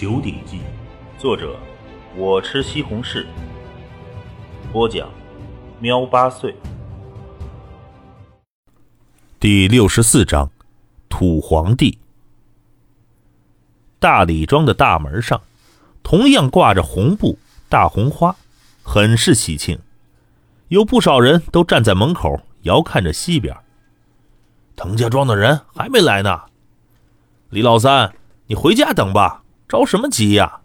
九鼎记》，作者我吃西红柿，播讲喵八岁。第六十四章，土皇帝。大李庄的大门上，同样挂着红布、大红花，很是喜庆。有不少人都站在门口，遥看着西边。滕家庄的人还没来呢，李老三，你回家等吧，着什么急呀？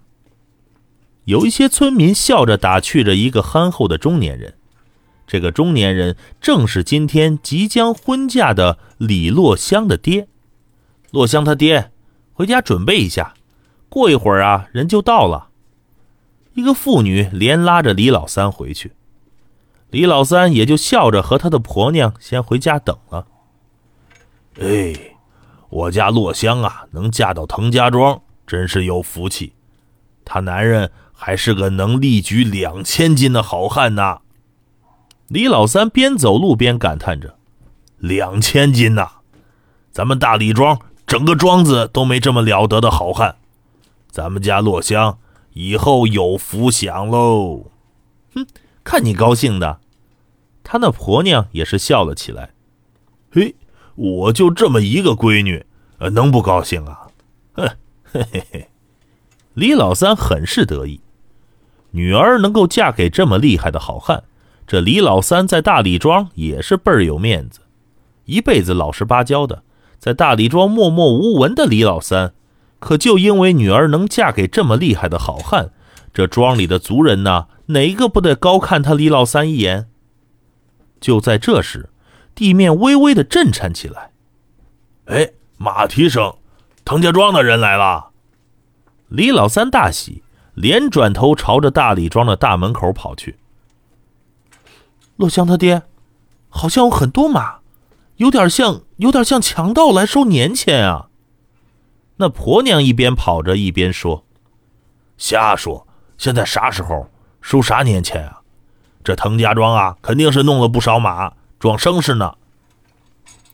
有一些村民笑着打趣着一个憨厚的中年人。这个中年人正是今天即将婚嫁的李洛香的爹。洛香他爹，回家准备一下，过一会儿啊，人就到了。一个妇女连拉着李老三回去，李老三也就笑着和他的婆娘先回家等了。哎，我家洛香啊，能嫁到滕家庄，真是有福气。他男人还是个能力举两千斤的好汉呐。李老三边走路边感叹着：“两千斤呐，咱们大李庄整个庄子都没这么了得的好汉。咱们家洛香以后有福享喽。”哼，看你高兴的。他那婆娘也是笑了起来。嘿。我就这么一个闺女，呃，能不高兴啊？哼，嘿嘿嘿！李老三很是得意，女儿能够嫁给这么厉害的好汉，这李老三在大李庄也是倍儿有面子。一辈子老实巴交的，在大李庄默默无闻的李老三，可就因为女儿能嫁给这么厉害的好汉，这庄里的族人呢，哪个不得高看他李老三一眼？就在这时。地面微微的震颤起来，哎，马蹄声，滕家庄的人来了。李老三大喜，连转头朝着大李庄的大门口跑去。洛香他爹，好像有很多马，有点像，有点像强盗来收年钱啊。那婆娘一边跑着一边说：“瞎说，现在啥时候收啥年钱啊？这滕家庄啊，肯定是弄了不少马。”装声势呢？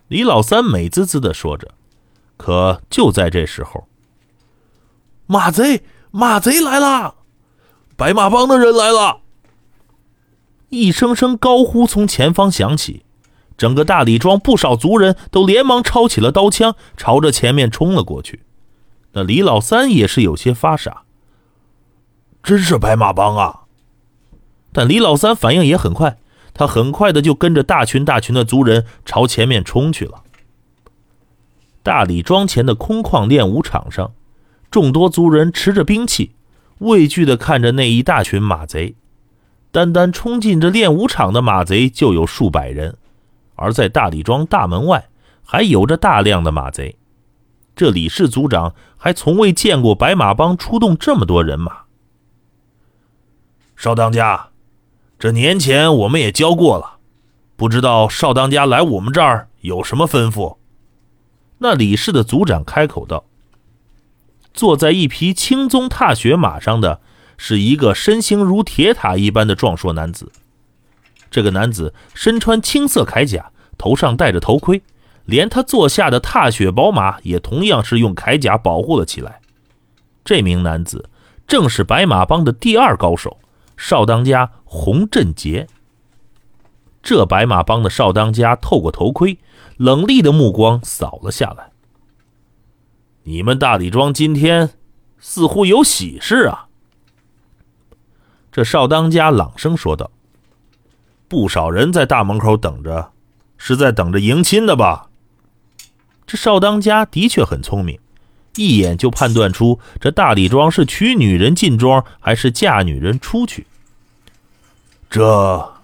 李老三美滋滋的说着。可就在这时候，马贼，马贼来了！白马帮的人来了！一声声高呼从前方响起，整个大李庄不少族人都连忙抄起了刀枪，朝着前面冲了过去。那李老三也是有些发傻，真是白马帮啊！但李老三反应也很快。他很快的就跟着大群大群的族人朝前面冲去了。大李庄前的空旷练武场上，众多族人持着兵器，畏惧的看着那一大群马贼。单单冲进这练武场的马贼就有数百人，而在大李庄大门外还有着大量的马贼。这李氏族长还从未见过白马帮出动这么多人马。少当家。这年前我们也交过了，不知道少当家来我们这儿有什么吩咐？那李氏的族长开口道：“坐在一匹青鬃踏雪马上的是一个身形如铁塔一般的壮硕男子。这个男子身穿青色铠甲，头上戴着头盔，连他坐下的踏雪宝马也同样是用铠甲保护了起来。这名男子正是白马帮的第二高手。”少当家洪振杰，这白马帮的少当家透过头盔，冷厉的目光扫了下来。你们大李庄今天似乎有喜事啊？这少当家朗声说道：“不少人在大门口等着，是在等着迎亲的吧？”这少当家的确很聪明。一眼就判断出这大李庄是娶女人进庄还是嫁女人出去。这，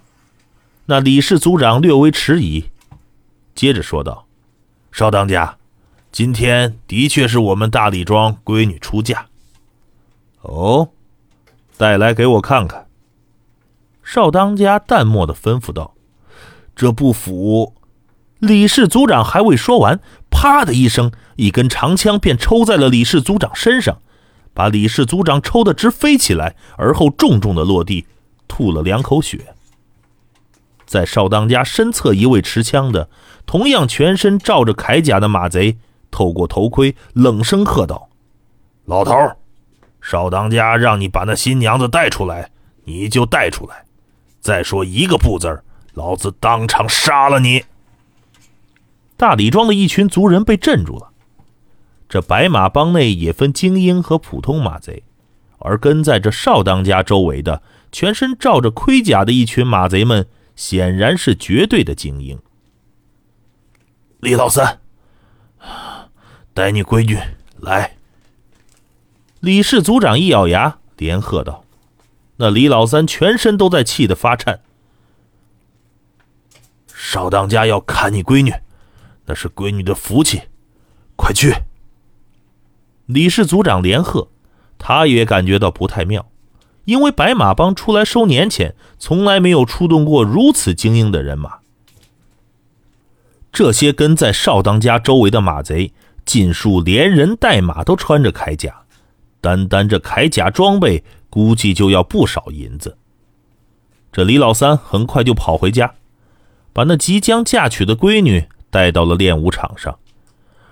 那李氏族长略微迟疑，接着说道：“少当家，今天的确是我们大李庄闺女出嫁。哦，带来给我看看。”少当家淡漠的吩咐道：“这不符。”李氏族长还未说完，啪的一声，一根长枪便抽在了李氏族长身上，把李氏族长抽得直飞起来，而后重重的落地，吐了两口血。在少当家身侧一位持枪的，同样全身罩着铠甲的马贼，透过头盔冷声喝道：“老头，少当家让你把那新娘子带出来，你就带出来。再说一个不字老子当场杀了你！大李庄的一群族人被镇住了。这白马帮内也分精英和普通马贼，而跟在这少当家周围的，全身罩着盔甲的一群马贼们，显然是绝对的精英。李老三，带你闺女来。李氏族长一咬牙，连喝道：“那李老三全身都在气得发颤。少当家要砍你闺女，那是闺女的福气，快去！”李氏族长连喝，他也感觉到不太妙，因为白马帮出来收年钱，从来没有出动过如此精英的人马。这些跟在少当家周围的马贼，尽数连人带马都穿着铠甲，单单这铠甲装备，估计就要不少银子。这李老三很快就跑回家，把那即将嫁娶的闺女带到了练武场上。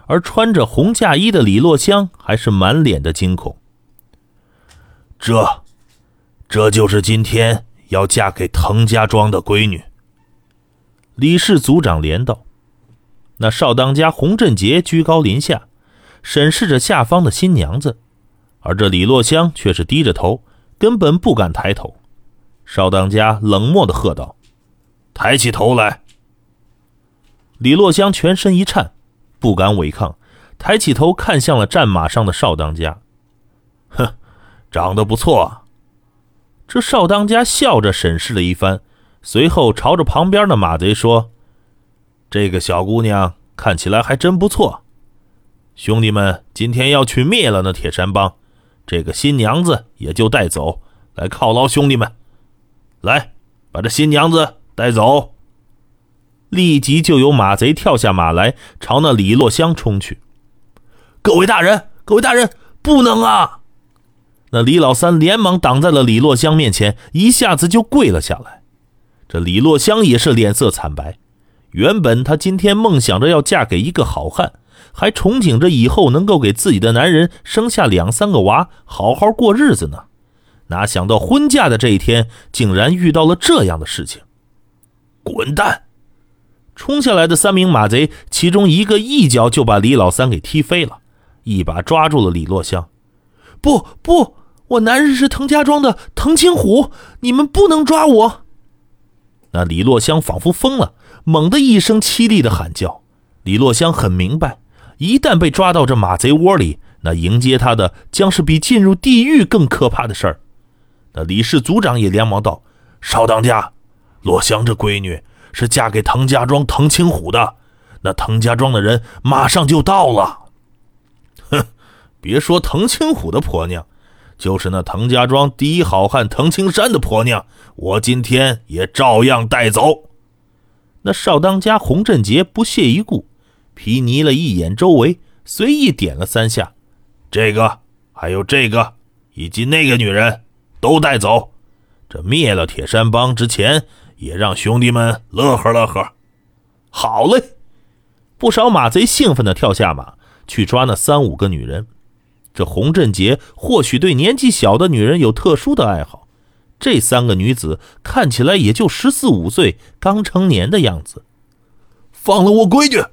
而穿着红嫁衣的李洛香还是满脸的惊恐。这，这就是今天要嫁给滕家庄的闺女。李氏族长连道：“那少当家洪振杰居高临下，审视着下方的新娘子，而这李洛香却是低着头，根本不敢抬头。”少当家冷漠的喝道：“抬起头来！”李洛香全身一颤。不敢违抗，抬起头看向了战马上的少当家。哼，长得不错。这少当家笑着审视了一番，随后朝着旁边的马贼说：“这个小姑娘看起来还真不错。兄弟们，今天要去灭了那铁山帮，这个新娘子也就带走，来犒劳兄弟们。来，把这新娘子带走。”立即就有马贼跳下马来，朝那李洛香冲去。各位大人，各位大人，不能啊！那李老三连忙挡在了李洛香面前，一下子就跪了下来。这李洛香也是脸色惨白。原本她今天梦想着要嫁给一个好汉，还憧憬着以后能够给自己的男人生下两三个娃，好好过日子呢。哪想到婚嫁的这一天，竟然遇到了这样的事情。滚蛋！冲下来的三名马贼，其中一个一脚就把李老三给踢飞了，一把抓住了李洛香。不不，我男人是滕家庄的滕青虎，你们不能抓我！那李洛香仿佛疯了，猛地一声凄厉的喊叫。李洛香很明白，一旦被抓到这马贼窝里，那迎接他的将是比进入地狱更可怕的事儿。那李氏族长也连忙道：“少当家，洛香这闺女。”是嫁给滕家庄滕青虎的，那滕家庄的人马上就到了。哼，别说滕青虎的婆娘，就是那滕家庄第一好汉滕青山的婆娘，我今天也照样带走。那少当家洪振杰不屑一顾，皮睨了一眼周围，随意点了三下，这个，还有这个，以及那个女人，都带走。这灭了铁山帮之前。也让兄弟们乐呵乐呵。好嘞！不少马贼兴奋地跳下马去抓那三五个女人。这洪振杰或许对年纪小的女人有特殊的爱好。这三个女子看起来也就十四五岁，刚成年的样子。放了我闺女！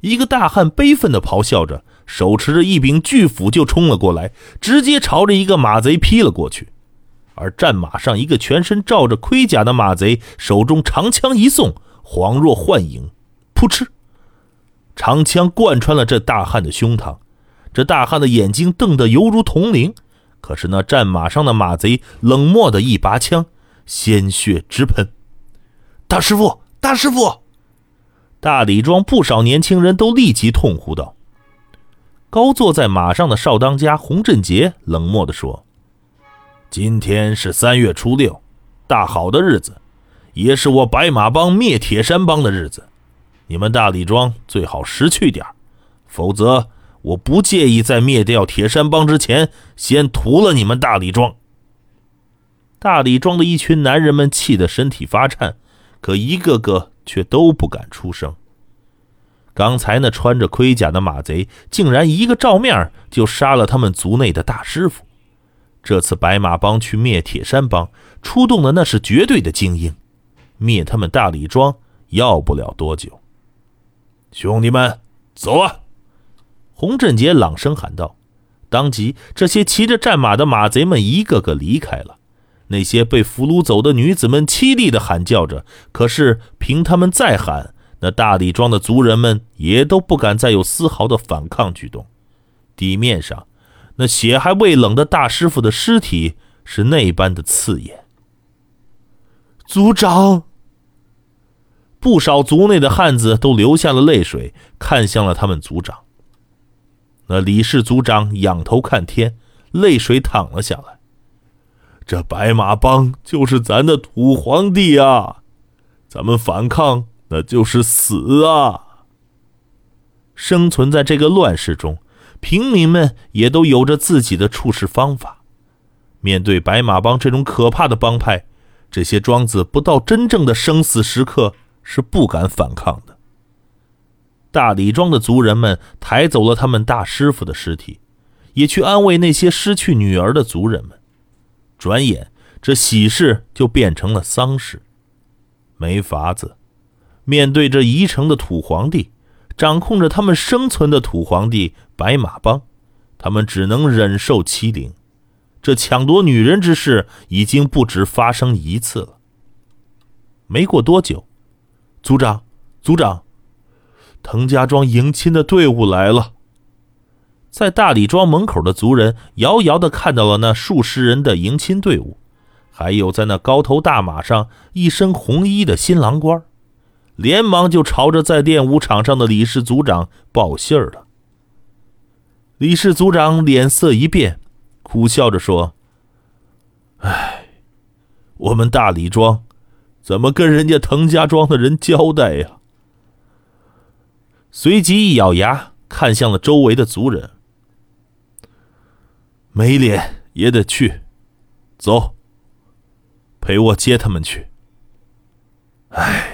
一个大汉悲愤地咆哮着，手持着一柄巨斧就冲了过来，直接朝着一个马贼劈了过去。而战马上一个全身罩着盔甲的马贼，手中长枪一送，恍若幻影，噗嗤，长枪贯穿了这大汉的胸膛。这大汉的眼睛瞪得犹如铜铃，可是那战马上的马贼冷漠的一拔枪，鲜血直喷。大师傅，大师傅！大李庄不少年轻人都立即痛呼道。高坐在马上的少当家洪振杰冷漠地说。今天是三月初六，大好的日子，也是我白马帮灭铁山帮的日子。你们大李庄最好识趣点否则我不介意在灭掉铁山帮之前，先屠了你们大李庄。大李庄的一群男人们气得身体发颤，可一个个却都不敢出声。刚才那穿着盔甲的马贼，竟然一个照面就杀了他们族内的大师傅。这次白马帮去灭铁山帮，出动的那是绝对的精英，灭他们大李庄要不了多久。兄弟们，走啊！洪振杰朗声喊道。当即，这些骑着战马的马贼们一个个离开了。那些被俘虏走的女子们凄厉地喊叫着，可是凭他们再喊，那大李庄的族人们也都不敢再有丝毫的反抗举动。地面上，那血还未冷的大师傅的尸体是那般的刺眼。族长，不少族内的汉子都流下了泪水，看向了他们族长。那李氏族长仰头看天，泪水淌了下来。这白马帮就是咱的土皇帝啊！咱们反抗，那就是死啊！生存在这个乱世中，平民们也都有着自己的处事方法。面对白马帮这种可怕的帮派，这些庄子不到真正的生死时刻是不敢反抗的。大李庄的族人们抬走了他们大师傅的尸体，也去安慰那些失去女儿的族人们。转眼，这喜事就变成了丧事。没法子，面对这宜城的土皇帝，掌控着他们生存的土皇帝白马帮，他们只能忍受欺凌。这抢夺女人之事已经不止发生一次了。没过多久，族长，族长，滕家庄迎亲的队伍来了。在大李庄门口的族人遥遥地看到了那数十人的迎亲队伍，还有在那高头大马上一身红衣的新郎官，连忙就朝着在练武场上的李氏族长报信儿了。李氏族长脸色一变，苦笑着说：“唉，我们大李庄怎么跟人家滕家庄的人交代呀？”随即一咬牙，看向了周围的族人。没脸也得去，走，陪我接他们去。唉。